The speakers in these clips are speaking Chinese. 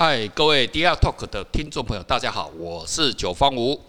嗨，各位 DR Talk 的听众朋友，大家好，我是九方吴。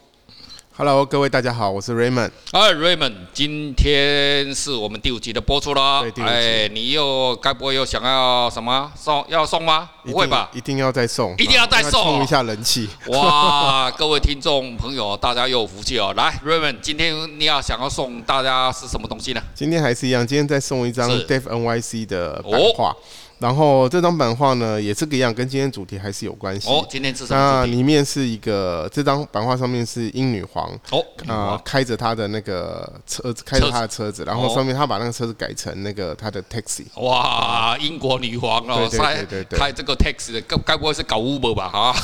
Hello，各位大家好，我是 Raymond。哎，Raymond，今天是我们第五集的播出啦。对，第五集。哎，你又该不会又想要什么送？要送吗？不会吧？一定要再送，一定要再送，冲一下人气。哇，各位听众朋友，大家又有福气哦。来，Raymond，今天你要想要送大家是什么东西呢？今天还是一样，今天再送一张 Dave NYC 的版画。哦然后这张版画呢，也是个样，跟今天主题还是有关系。哦，今天是什么？那里面是一个，这张版画上面是英女皇。哦，啊、呃，开着她的那个车子，开着她的车子，然后上面她把那个车子改成那个她的 taxi。哇，英国女皇哦，对对对对，开这个 taxi 的，该该不会是搞 Uber 吧？哈。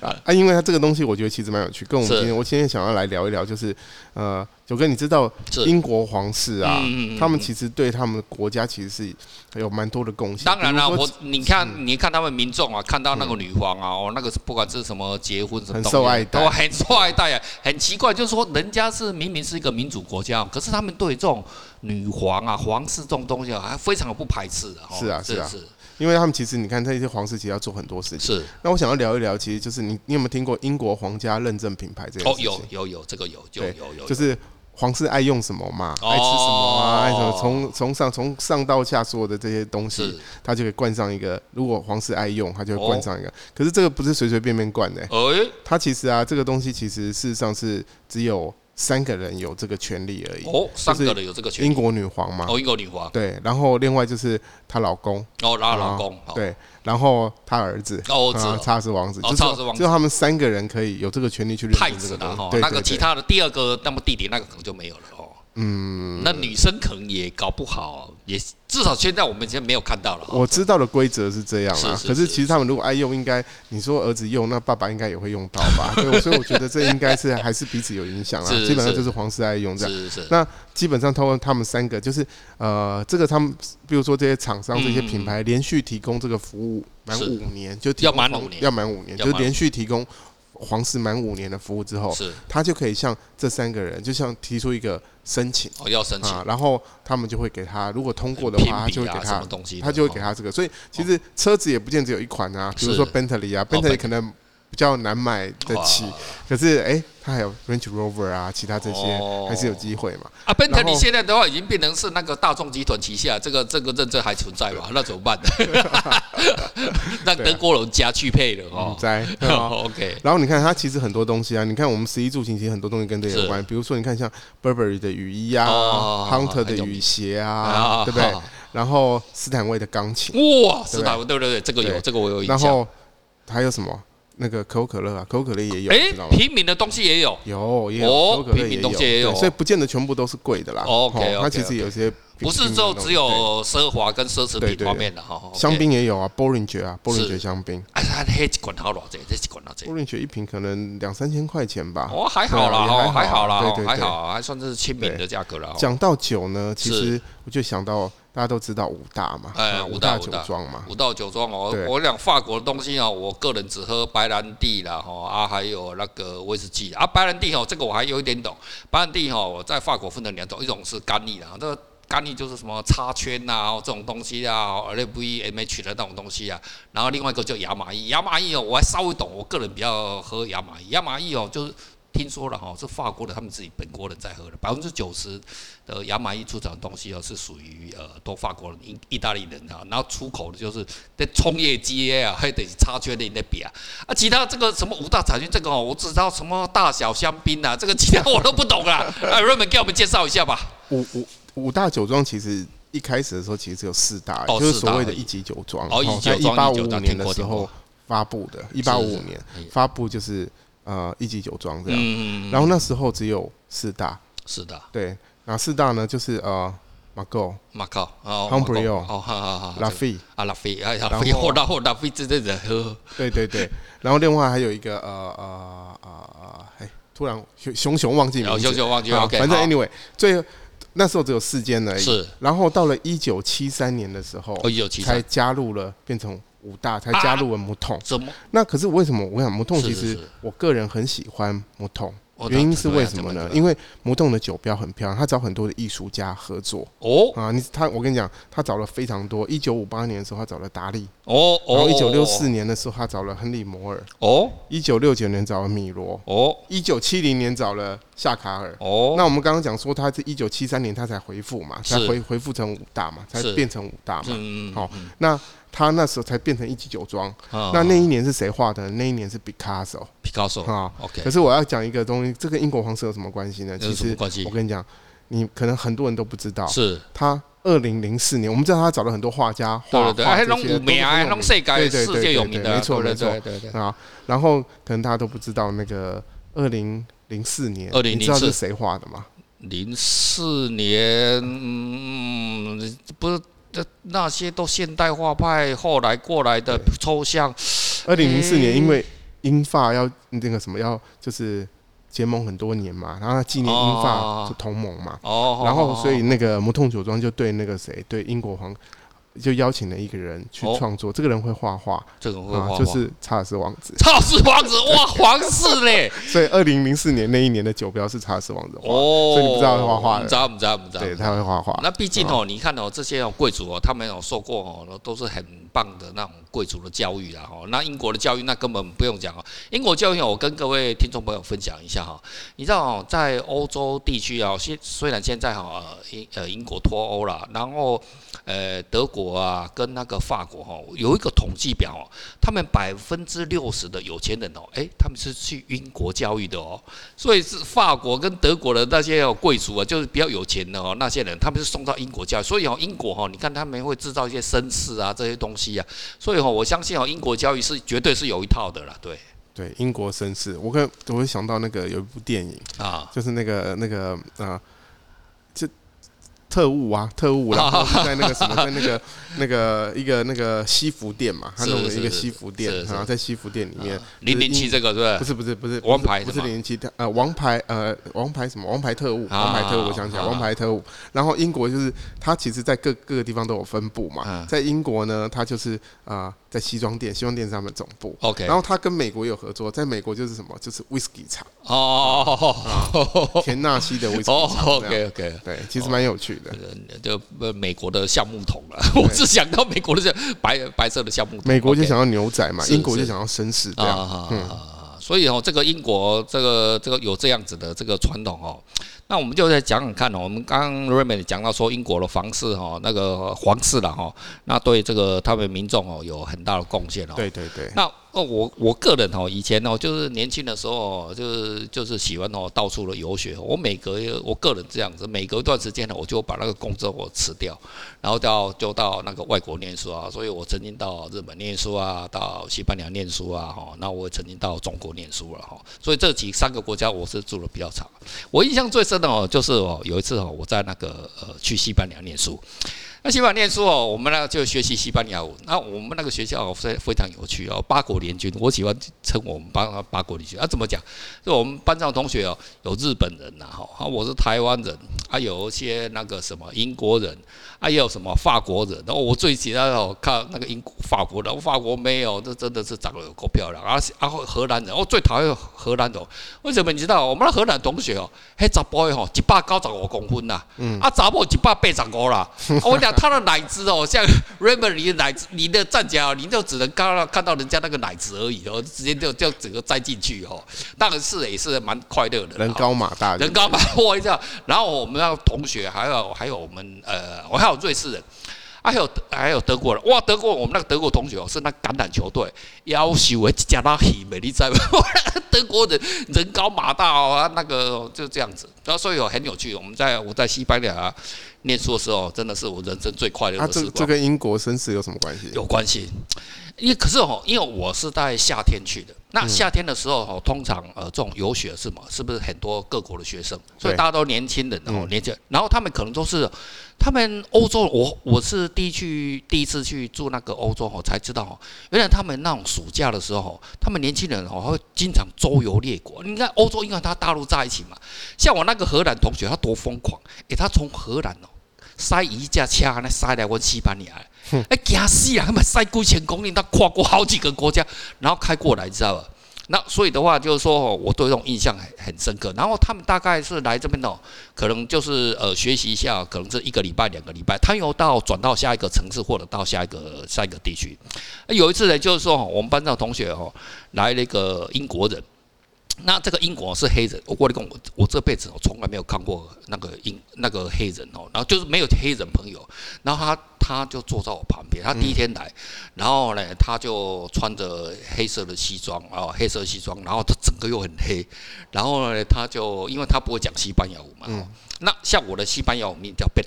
啊，因为它这个东西我觉得其实蛮有趣，跟我们今天我今天想要来聊一聊，就是呃。九哥，你知道英国皇室啊？他们其实对他们国家其实是有蛮多的贡献。当然了，我你看，你看他们民众啊，看到那个女皇啊，哦，那个不管是什么结婚什么，很受爱戴，很受爱戴啊。很奇怪，就是说人家是明明是一个民主国家，可是他们对这种女皇啊、皇室这种东西啊，还非常的不排斥的。是啊，是啊。是因为他们其实，你看这些皇室其实要做很多事情。是。那我想要聊一聊，其实就是你，你有没有听过英国皇家认证品牌这件事情？哦，有有有，这个有就有有有，就是。皇室爱用什么嘛？爱吃什么啊？爱什么？从从上从上到下所有的这些东西，他就可以冠上一个。如果皇室爱用，他就会灌上一个。可是这个不是随随便便灌的。哎，他其实啊，这个东西其实事实上是只有三个人有这个权利而已。哦，三个人有这个权利。英国女皇嘛。哦，英国女皇。对，然后另外就是她老公。哦，她老公。对。然后她儿子，哦，查尔斯王子，哦，他是只有他们三个人可以有这个权利去认证这个东西。对，那个其他的第二个，那么弟弟那个可能就没有了哦。嗯，那女生可能也搞不好，也至少现在我们现在没有看到了。我知道的规则是这样啊，可是其实他们如果爱用，应该你说儿子用，那爸爸应该也会用到吧？对，所以我觉得这应该是还是彼此有影响啊。基本上就是皇室爱用这样。那基本上通过他们三个就是呃，这个他们比如说这些厂商这些品牌连续提供这个服务满五年，就要满五年，要满五年，就连续提供。皇室满五年的服务之后，是他就可以向这三个人，就像提出一个申请，哦，要申请，啊，然后他们就会给他，如果通过的话，他就会给他东西，他就会给他这个。所以其实车子也不见只有一款啊，比如说 Bentley 啊，Bentley 可能。比较难买得起，可是哎，它还有 Range Rover 啊，其他这些还是有机会嘛。啊，Bentley 现在的话已经变成是那个大众集团旗下，这个这个认证还存在吧？那怎么办呢？让德国人家去配了哦。在 OK。然后你看它其实很多东西啊，你看我们十一住行其实很多东西跟这有关，比如说你看像 Burberry 的雨衣啊，Hunter 的雨鞋啊，对不对？然后斯坦威的钢琴，哇，斯坦威对对对，这个有这个我有印象。然后还有什么？那个可口可乐啊，可口可乐也有，哎，平民的东西也有，有也有，平民东西也有，所以不见得全部都是贵的啦。OK，它其实有些不是就只有奢华跟奢侈品方面的哈。香槟也有啊，Bollinger 啊，Bollinger 香槟。哎，它黑几罐好多这，这几罐多少？Bollinger 一瓶可能两三千块钱吧。哦，还好啦，哦，还好啦，还好，还算是亲民的价格了。讲到酒呢，其实我就想到。大家都知道五大嘛，哎，五大酒庄嘛，五大酒庄哦。我讲法国的东西哦，我个人只喝白兰地啦，哈啊，还有那个威士忌啊。白兰地哦，这个我还有一点懂。白兰地哦，我在法国分了两种，一种是干邑的，这个干邑就是什么插圈呐，这种东西啊，LVMH 的那种东西啊。然后另外一个叫亚玛伊，亚玛伊哦，我还稍微懂，我个人比较喝亚玛伊，亚玛伊哦就是。听说了哈，是法国的，他们自己本国人在喝的，百分之九十的亚马逊出产的东西哦，是属于呃，都法国人、意意大利人啊，然后出口的就是在冲业绩啊，还得插圈的那边啊，啊，其他这个什么五大产区这个哦，我只知道什么大小香槟啊，这个其他我都不懂啊，啊，Raymond 给我们介绍一下吧。五五五大酒庄其实一开始的时候其实只有四大，哦、就是所谓的一级酒庄，哦，在一八五五年的时候发布的，一八五五年发布就是。呃，一级酒庄这样，嗯、然后那时候只有四大，四大，对，那四大呢就是呃，马高，马高，哦，Haut-Brieuc，哦，好好好，拉菲，啊，拉菲，哎，拉菲，后拉后拉菲，这这这喝，对对对，然后另外还有一个呃呃呃，哎，突然熊熊忘记名字，熊熊忘记，OK，反正 anyway，最那时候只有四间而已，是，然后到了一九七三年的时候，哦，一九七三。才加入了，变成。五大才加入了木桶，怎么？那可是为什么？我想木桶其实我个人很喜欢木桶，原因是为什么呢？因为木桶的酒标很漂亮，他找很多的艺术家合作。哦啊，你他我跟你讲，他找了非常多。一九五八年的时候，他找了达利。哦哦。然后一九六四年的时候，他找了亨利摩尔。哦。一九六九年找了米罗。哦。一九七零年找了夏卡尔。哦。那我们刚刚讲说，他是一九七三年他才回复嘛，才回回复成武大嘛，才变成武大嘛。嗯。好，那。他那时候才变成一级酒庄，那那一年是谁画的？那一年是 Picasso，Picasso 啊。OK。可是我要讲一个东西，这跟英国皇室有什么关系呢？其实我跟你讲，你可能很多人都不知道。是。他二零零四年，我们知道他找了很多画家画画这些，对对对，世界有名的，没错没错，对对啊。然后可能大家都不知道那个二零零四年，你知道是谁画的吗？零四年，嗯，不是。那些都现代化派后来过来的抽象。二零零四年，因为英法要那个什么要就是结盟很多年嘛，然后纪念英法就同盟嘛。哦。然后所以那个魔痛酒庄就对那个谁对英国皇。就邀请了一个人去创作，这个人会画画，这个人会画画，就是查尔斯王子。查尔斯王子，哇，皇室嘞！所以二零零四年那一年的酒标是查尔斯王子画，所以你不知道他画画的，不知道，不知道，不知道。对，他会画画。那毕竟哦，你看哦，这些哦贵族哦，他们有受过哦，都是很棒的那种贵族的教育啦哈。那英国的教育那根本不用讲哦，英国教育我跟各位听众朋友分享一下哈。你知道哦，在欧洲地区啊，现虽然现在哈英呃英国脱欧了，然后呃德国啊跟那个法国哈有一个统计表哦，他们百分之六十的有钱人哦，诶，他们是去英国教育的哦，所以是法国跟德国的那些贵族啊，就是比较有钱的哦，那些人他们是送到英国教育，所以哦，英国哈，你看他们会制造一些绅士啊这些东西啊，所以哈，我相信哦，英国教育是绝对是有一套的啦，对。对，英国绅士，我跟我会想到那个有一部电影啊，就是那个那个啊。特务啊，特务，然后在那个什么，在那个那个一个那个西服店嘛，他弄了一个西服店，然后在西服店里面，零零七这个是不是？不是不是不是王牌，不是零零七，呃，王牌呃，王牌什么？王牌特务，王牌特务，我想起来，王牌特务。然后英国就是他其实，在各各个地方都有分布嘛，在英国呢，他就是啊。在西装店，西装店是他们总部。OK，然后他跟美国有合作，在美国就是什么，就是 whisky 厂哦，田纳西的 whisky 厂。OK OK，对，其实蛮有趣的。就呃美国的橡木桶了，我是想到美国的这白白色的橡木桶。美国就想要牛仔嘛，英国就想要绅士这样。嗯，所以哦，这个英国这个这个有这样子的这个传统哦。那我们就再讲讲看哦，我们刚刚 Raymond 讲到说英国的皇室哈，那个皇室了哈，那对这个他们民众哦有很大的贡献哦。对对对。那哦，我我个人哦，以前哦，就是年轻的时候，就是就是喜欢哦，到处的游学。我每隔我个人这样子，每隔一段时间呢，我就把那个工作我辞掉，然后到就到那个外国念书啊。所以我曾经到日本念书啊，到西班牙念书啊，哈。那我也曾经到中国念书了哈。所以这几三个国家我是住的比较长。我印象最深真的哦，就是哦，有一次哦，我在那个呃去西班牙念书。那西班牙念书哦，我们呢就学习西班牙文。那我们那个学校非非常有趣哦，八国联军，我喜欢称我们班八国联军。啊，怎么讲？就我们班上同学哦，有日本人呐，哈，我是台湾人，还有一些那个什么英国人。还有什么法国人？然后我最喜欢哦，看那个英国法国人，法国没有，这真的是长得有够漂亮。然后然后荷兰人，我最讨厌荷兰人，为什么？你知道我们的荷兰同学哦，嘿，查甫的吼一百九十五公分呐，嗯，啊，查某一百八十五啦。我讲他的奶子哦，像 Raymond 你的奶子，你的站起来，你就只能看到看到人家那个奶子而已哦，直接就就整个栽进去哦。当然是也是蛮快乐的，人高马大，人高马大一下。然后我们那个同学还有还有我们呃，我还有。瑞士人，还有还有德国人，哇！德国我们那个德国同学哦，是那橄榄球队，要求诶加拉希美丽在，德国人人高马大哦，那个就这样子，然后所以很有趣。我们在我在西班牙念书的时候，真的是我人生最快乐的时光。这这跟英国绅士有什么关系？有关系。因为可是哦，因为我是在夏天去的，那夏天的时候哦，通常呃这种游学是嘛，是不是很多各国的学生？所以大家都年轻人哦，年轻人，然后他们可能都是他们欧洲，我我是第一去第一次去住那个欧洲哦，才知道哦，原来他们那种暑假的时候，他们年轻人哦会经常周游列国。你看欧洲，因为他大陆在一起嘛，像我那个荷兰同学，他多疯狂，诶，他从荷兰哦塞一架车那塞来我西班牙。哎，惊死啊！他们塞几千公里，他跨过好几个国家，然后开过来，知道吧？那所以的话，就是说，我对这种印象很很深刻。然后他们大概是来这边哦，可能就是呃学习一下，可能是一个礼拜、两个礼拜，他又到转到下一个城市或者到下一个下一个地区。有一次呢，就是说，我们班上同学哦，来了一个英国人。那这个英国是黑人，我跟你讲，我我这辈子我从来没有看过那个英那个黑人哦，然后就是没有黑人朋友，然后他他就坐在我旁边，他第一天来，然后呢，他就穿着黑色的西装啊，黑色西装，然后他整个又很黑，然后呢，他就因为他不会讲西班牙语嘛，那像我的西班牙语名叫贝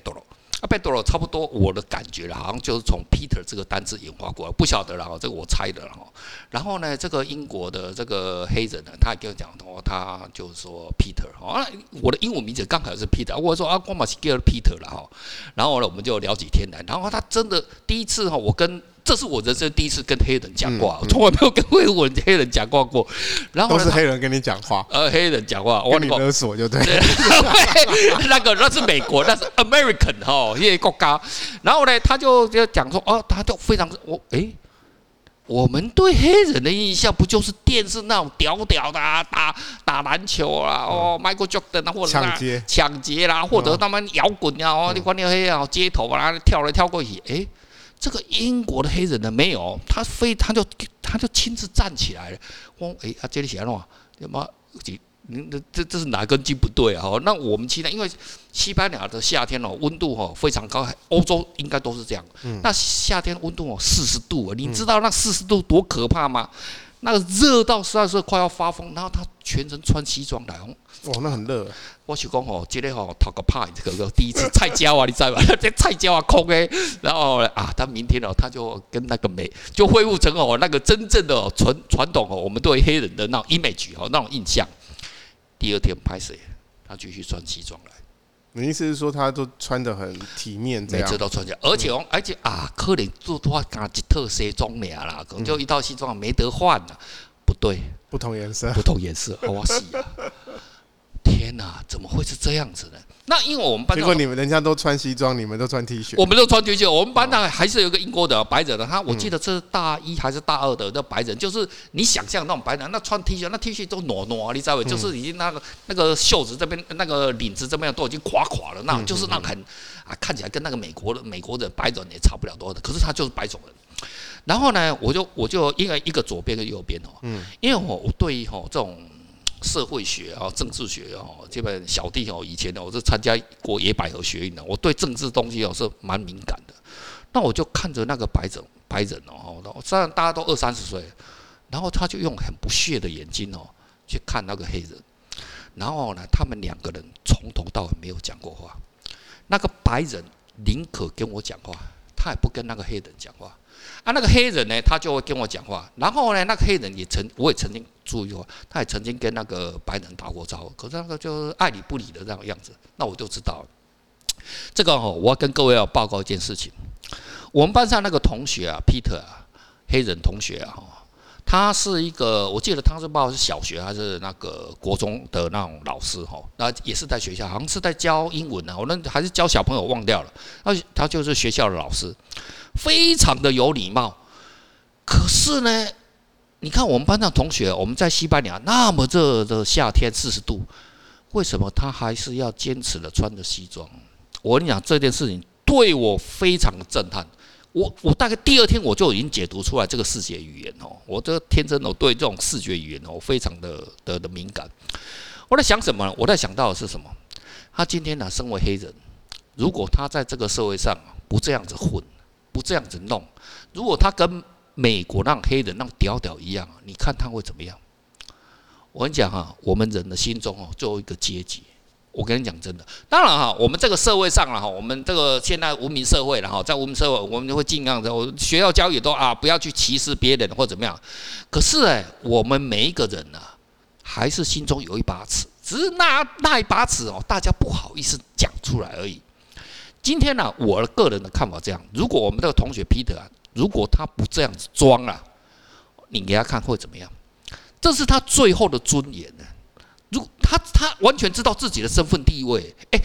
啊。贝多罗差不多，我的感觉了，好像就是从 Peter 这个单字演化过来，不晓得了哈，这个我猜的哈。然后呢，这个英国的这个黑人呢，他也跟我讲说，他就是说 Peter 哈，我的英文名字刚好是 Peter，我说啊，光马是叫 Peter 了哈。然后呢，我们就聊几天来，然后他真的第一次哈，我跟。这是我人生第一次跟黑人讲话，我从来没有跟过我黑人讲话过。然后都是黑人跟你讲话，呃，黑人讲话，我你勒索就对。那个那是美国，那是 American 哈，一个国家。然后呢，他就就讲说，哦，他就非常我哎，我们对黑人的印象不就是电视那种屌屌的啊，打打篮球啊，哦，Michael Jordan 啊，或者抢劫抢劫啦，或者他们摇滚啊，哦，你管你黑啊，街头啊，跳来跳过去，哎。这个英国的黑人呢，没有，他非他就他就亲自站起来了。我哎，他这里写的话，什么？这这这是哪根筋不对啊？那我们期待，因为西班牙的夏天哦，温度哦非常高，欧洲应该都是这样。那夏天温度哦四十度，你知道那四十度多可怕吗？那个热到实在是快要发疯，然后他全程穿西装来。哇，那很热。我是讲哦，今天哦讨个派，这个第一次菜椒啊，你知道吧？这菜椒啊空诶，然后啊，他明天哦，他就跟那个美就恢复成哦那个真正的传传统哦，我们对黑人的那种 image 哦，那种印象。第二天拍谁？他继续穿西装来。你意思是说，他都穿的很体面，每次都穿起来，而且哦，而且啊，可能做的话，加一套西装俩啦，可能就一套西装没得换了。不对，不同颜色，不同颜色，好我洗啊！天哪，怎么会是这样子呢？那因为我们班上，结果你们人家都穿西装，你们都穿 T 恤，我们都穿 T 恤。我们班上还是有一个英国的白人的，他我记得这是大一还是大二的那白人，就是你想象那种白人，那穿 T 恤，那 T 恤都挪挪，你知道吗？就是已经那个那个袖子这边那个领子这边都已经垮垮了，那就是那很啊，看起来跟那个美国的美国的白人也差不了多的，可是他就是白种人。然后呢，我就我就因为一个左边跟右边哦，嗯，因为我我对于吼这种。社会学啊，政治学哦，基本小弟哦，以前呢，我是参加过野百合学运的，我对政治东西哦是蛮敏感的。那我就看着那个白人白人哦，虽然大家都二三十岁，然后他就用很不屑的眼睛哦去看那个黑人，然后呢，他们两个人从头到尾没有讲过话。那个白人宁可跟我讲话，他也不跟那个黑人讲话。啊，那个黑人呢，他就会跟我讲话。然后呢，那个黑人也曾，我也曾经注意过，他也曾经跟那个白人打过招呼。可是那个就是爱理不理的这样样子，那我就知道。这个哦，我要跟各位要报告一件事情。我们班上那个同学啊，Peter 啊，黑人同学啊，他是一个，我记得他是报是小学还是那个国中的那种老师哈，那也是在学校，好像是在教英文呢，我那还是教小朋友忘掉了。他他就是学校的老师。非常的有礼貌，可是呢，你看我们班上同学，我们在西班牙那么热的夏天四十度，为什么他还是要坚持的穿着西装？我跟你讲这件事情对我非常的震撼。我我大概第二天我就已经解读出来这个视觉语言哦，我这天真的对这种视觉语言哦非常的的的敏感。我在想什么呢？我在想到的是什么？他今天呢，身为黑人，如果他在这个社会上不这样子混。不这样子弄，如果他跟美国那黑人那屌屌一样，你看他会怎么样？我跟你讲哈，我们人的心中哦，最后一个阶级。我跟你讲真的，当然哈，我们这个社会上了哈，我们这个现在文明社会了哈，在文明社会，我们就会尽量的，我学校教育都啊，不要去歧视别人或怎么样。可是哎，我们每一个人呢，还是心中有一把尺，只是那那一把尺哦，大家不好意思讲出来而已。今天呢、我的个人的看法这样：如果我们这个同学 Peter 啊，如果他不这样子装啊，你给他看会怎么样？这是他最后的尊严呢。如他他完全知道自己的身份地位，诶，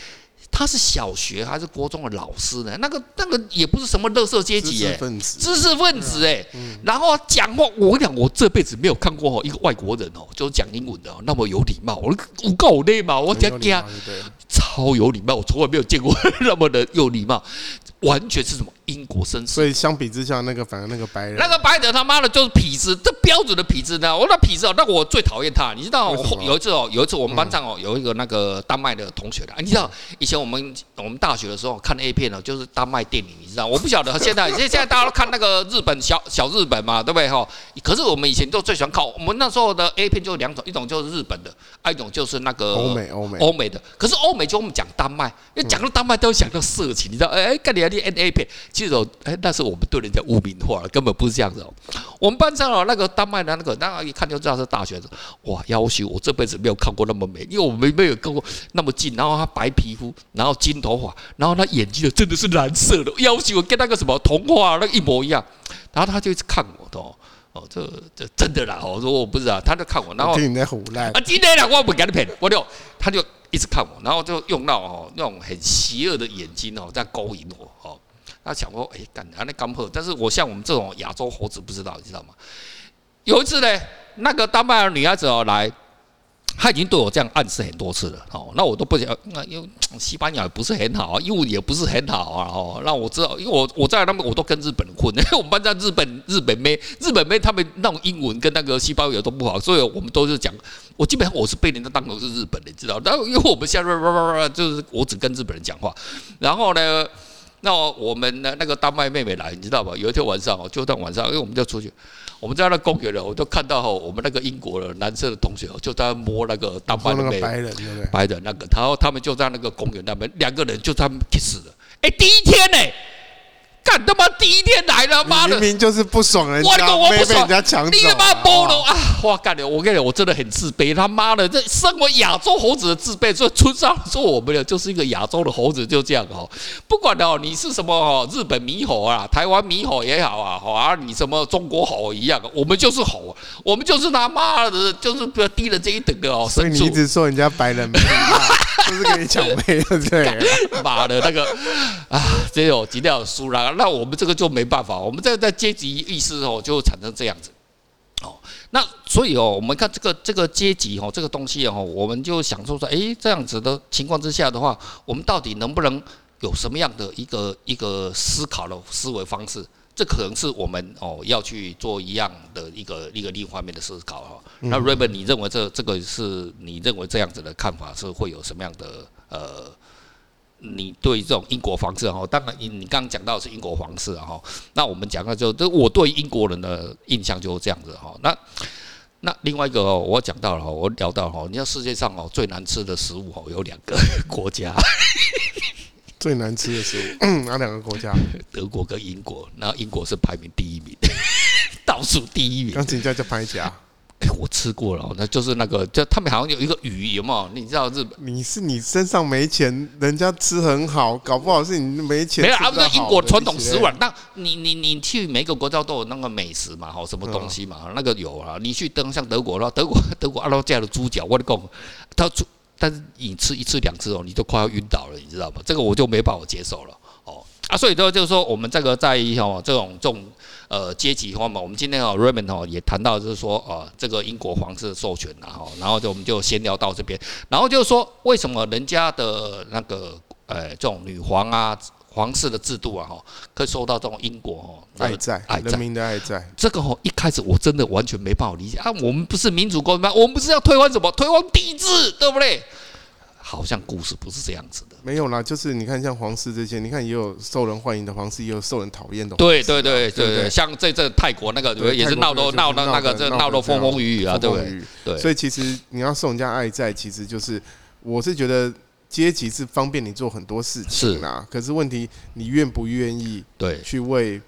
他是小学还是国中的老师呢？那个那个也不是什么乐色阶级哎，知识分子哎，然后讲话，我跟你讲，我这辈子没有看过一个外国人哦，就是讲英文的那么有礼貌，我我够累嘛，我讲讲超有礼貌，我从来没有见过 那么的有礼貌。完全是什么英国绅士，所以相比之下，那个反而那个白人，那个白人他妈的就是痞子，这标准的痞子呢。我那痞子哦，那我最讨厌他。你知道，有一次哦，有一次我们班上哦，有一个那个丹麦的同学的，你知道，以前我们我们大学的时候看 A 片呢，就是丹麦电影，你知道，我不晓得现在 现在大家都看那个日本小小日本嘛，对不对哈？可是我们以前都最喜欢看我们那时候的 A 片就两种，一种就是日本的，还有一种就是那个欧美欧美欧美的。可是欧美就我们讲丹麦，因为讲到丹麦都想到色情，你知道，哎哎，干你啊你 N A 片。其实哦，哎，那是我们对人家污名化了，根本不是这样子哦。我们班上哦，那个丹麦的那个，那一看就知道是大学生。哇，要求我这辈子没有看过那么美，因为我们没有看过那么近。然后他白皮肤，然后金头发，然后他眼睛真的是蓝色的，要求跟那个什么童话那个一模一样。然后他就一直看我的哦，哦，这这真的啦。我说我不知道，他就看我，然后听你在唬烂啊，今天啦，我不给你骗，我就他就一直看我，然后就用到哦那种很邪恶的眼睛哦在勾引我哦。他想说，哎，干啊，那刚破，但是我像我们这种亚洲猴子不知道，你知道吗？有一次呢，那个丹麦的女孩子哦来，她已经对我这样暗示很多次了，哦，那我都不想，那因为西班牙也不是很好，英文也不是很好啊，哦，让我知道，因为我我在那边我都跟日本混，因 为我们班在日本日本妹，日本妹他们那种英文跟那个西班牙都不好，所以我们都是讲，我基本上我是被人家当成是日本人，知道，但因为我们现在 就是我只跟日本人讲话，然后呢。那我们的那个丹麦妹妹来，你知道吧？有一天晚上哦，就在晚上，因为我们就出去，我们在那公园了，我就看到我们那个英国的男生的同学就在摸那个丹麦的妹妹，白人，白人那个，然后他们就在那个公园那边，两个人就在 kiss 了。哎，第一天呢？干他妈第一天来了，妈的！明明就是不爽人家，我不被人家抢走。你他妈剥了啊！哇干的，我跟你讲，我真的很自卑。他妈的，这身为亚洲猴子的自卑，所以村上说我们的就是一个亚洲的猴子，就这样哦。不管哦，你是什么哦，日本猕猴啊，台湾猕猴也好啊，好啊，你什么中国猴一样，我们就是猴，我们就是他妈的，就是比较低了这一等的哦。所以你一直说人家白人没就是跟你抢妹，对不对？妈的，那个啊，这有今天有输了。那我们这个就没办法，我们这个在阶级意识哦，就产生这样子，哦，那所以哦，我们看这个这个阶级哦，这个东西哦，我们就想说说，诶，这样子的情况之下的话，我们到底能不能有什么样的一个一个思考的思维方式？这可能是我们哦要去做一样的一个一个另一方面的思考哈。那 Raymond，你认为这这个是你认为这样子的看法是会有什么样的呃？你对这种英国皇室哈，当然你你刚刚讲到的是英国皇室哈，那我们讲到就这我对英国人的印象就是这样子哈。那那另外一个哦，我讲到了哈，我聊到哈，你看世界上哦最难吃的食物哦有两个国家，最难吃的食物，嗯，哪两个国家？德国跟英国，那英国是排名第一名，倒数第一名。刚才叫叫拍家。哎，我吃过了，那就是那个，就他们好像有一个鱼，有没有？你知道日本？你是你身上没钱，人家吃很好，搞不好是你没钱。没有，啊，不是英国传统食碗。那你你你去每个国家都有那个美食嘛，好什么东西嘛，嗯、那个有啊。你去登像德国的话，德国 德国阿拉加的猪脚，我跟你讲，他猪，但是你吃一次两次哦，你都快要晕倒了，你知道吗？这个我就没办法接受了。哦啊，所以说就是说，我们这个在哦这种这种。呃，阶级化嘛，我们今天哦，Raymond 哦也谈到，就是说，呃，这个英国皇室授权然后，然后就我们就先聊到这边，然后就是说，为什么人家的那个，呃，这种女皇啊，皇室的制度啊，哈，可以受到这种英国哦爱在，爱在，人民的爱在，这个哦，一开始我真的完全没办法理解啊，我们不是民主国家吗？我们不是要推翻什么？推翻帝制，对不对？好像故事不是这样子的，没有啦，就是你看像皇室这些，你看也有受人欢迎的皇室，也有受人讨厌的。对对对对对，像这这泰国那个也是闹得闹得那个这闹得风风雨雨啊，对不对？对。所以其实你要受人家爱在，其实就是我是觉得阶级是方便你做很多事情啦，可是问题你愿不愿意对去为。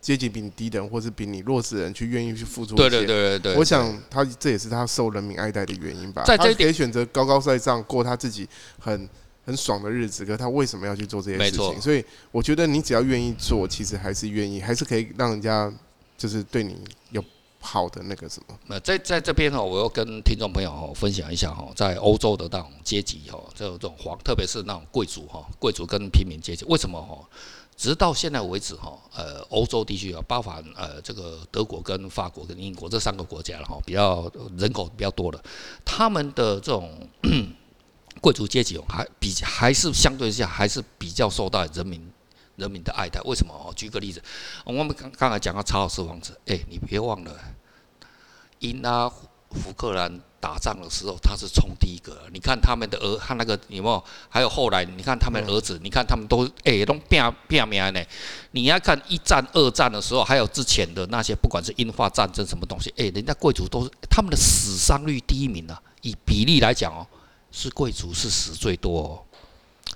阶级比你低的人，或是比你弱势的人，去愿意去付出。对对对对，我想他这也是他受人民爱戴的原因吧。在这一点，可以选择高高在上过他自己很很爽的日子，可他为什么要去做这些事情？所以我觉得你只要愿意做，其实还是愿意，还是可以让人家就是对你有好的那个什么？那在在这边哈，我要跟听众朋友哈分享一下哈，在欧洲的那种阶级哈，这种这种皇，特别是那种贵族哈，贵族跟平民阶级，为什么哈？直到现在为止哈，呃，欧洲地区啊，包含呃这个德国跟法国跟英国这三个国家了哈，比较人口比较多的，他们的这种 贵族阶级还比还是相对下还是比较受到人民人民的爱戴。为什么？哦，举个例子，我们刚刚才讲到查尔斯王子，哎，你别忘了，英拉福克兰。打仗的时候，他是冲第一个。你看他们的儿，他那个有没有？还有后来，你看他们儿子，你看他们都哎都变变名呢。你要看一战、二战的时候，还有之前的那些，不管是英法战争什么东西，哎，人家贵族都是他们的死伤率第一名啊。以比例来讲哦，是贵族是死最多哦。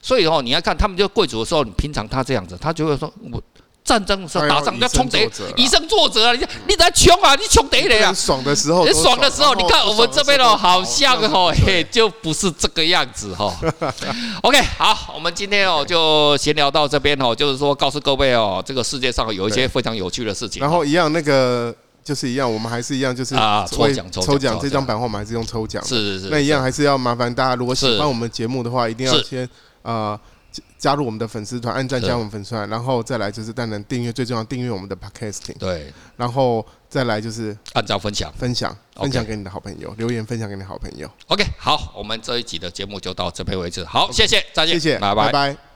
所以哦，你要看他们就贵族的时候，你平常他这样子，他就会说我。战争的时候打仗要冲贼？以身作则啊！你你在穷啊！你穷得了啊！爽的时候，你爽的时候，你看我们这边哦，好像哦，嘿，就不是这个样子哈。OK，好，我们今天哦就闲聊到这边哦，就是说告诉各位哦，这个世界上有一些非常有趣的事情。然后一样那个就是一样，我们还是一样，就是啊抽奖抽奖这张版画，我们还是用抽奖。是是是。那一样还是要麻烦大家，如果喜欢我们节目的话，一定要先啊。加入我们的粉丝团，按赞加入我们粉丝团，然后再来就是当然订阅，最重要订阅我们的 Podcasting。对，然后再来就是按照分享，分享，分享给你的好朋友，留言分享给你的好朋友。OK，好，我们这一集的节目就到这边为止。好，谢谢，再见，谢谢，拜拜。拜拜。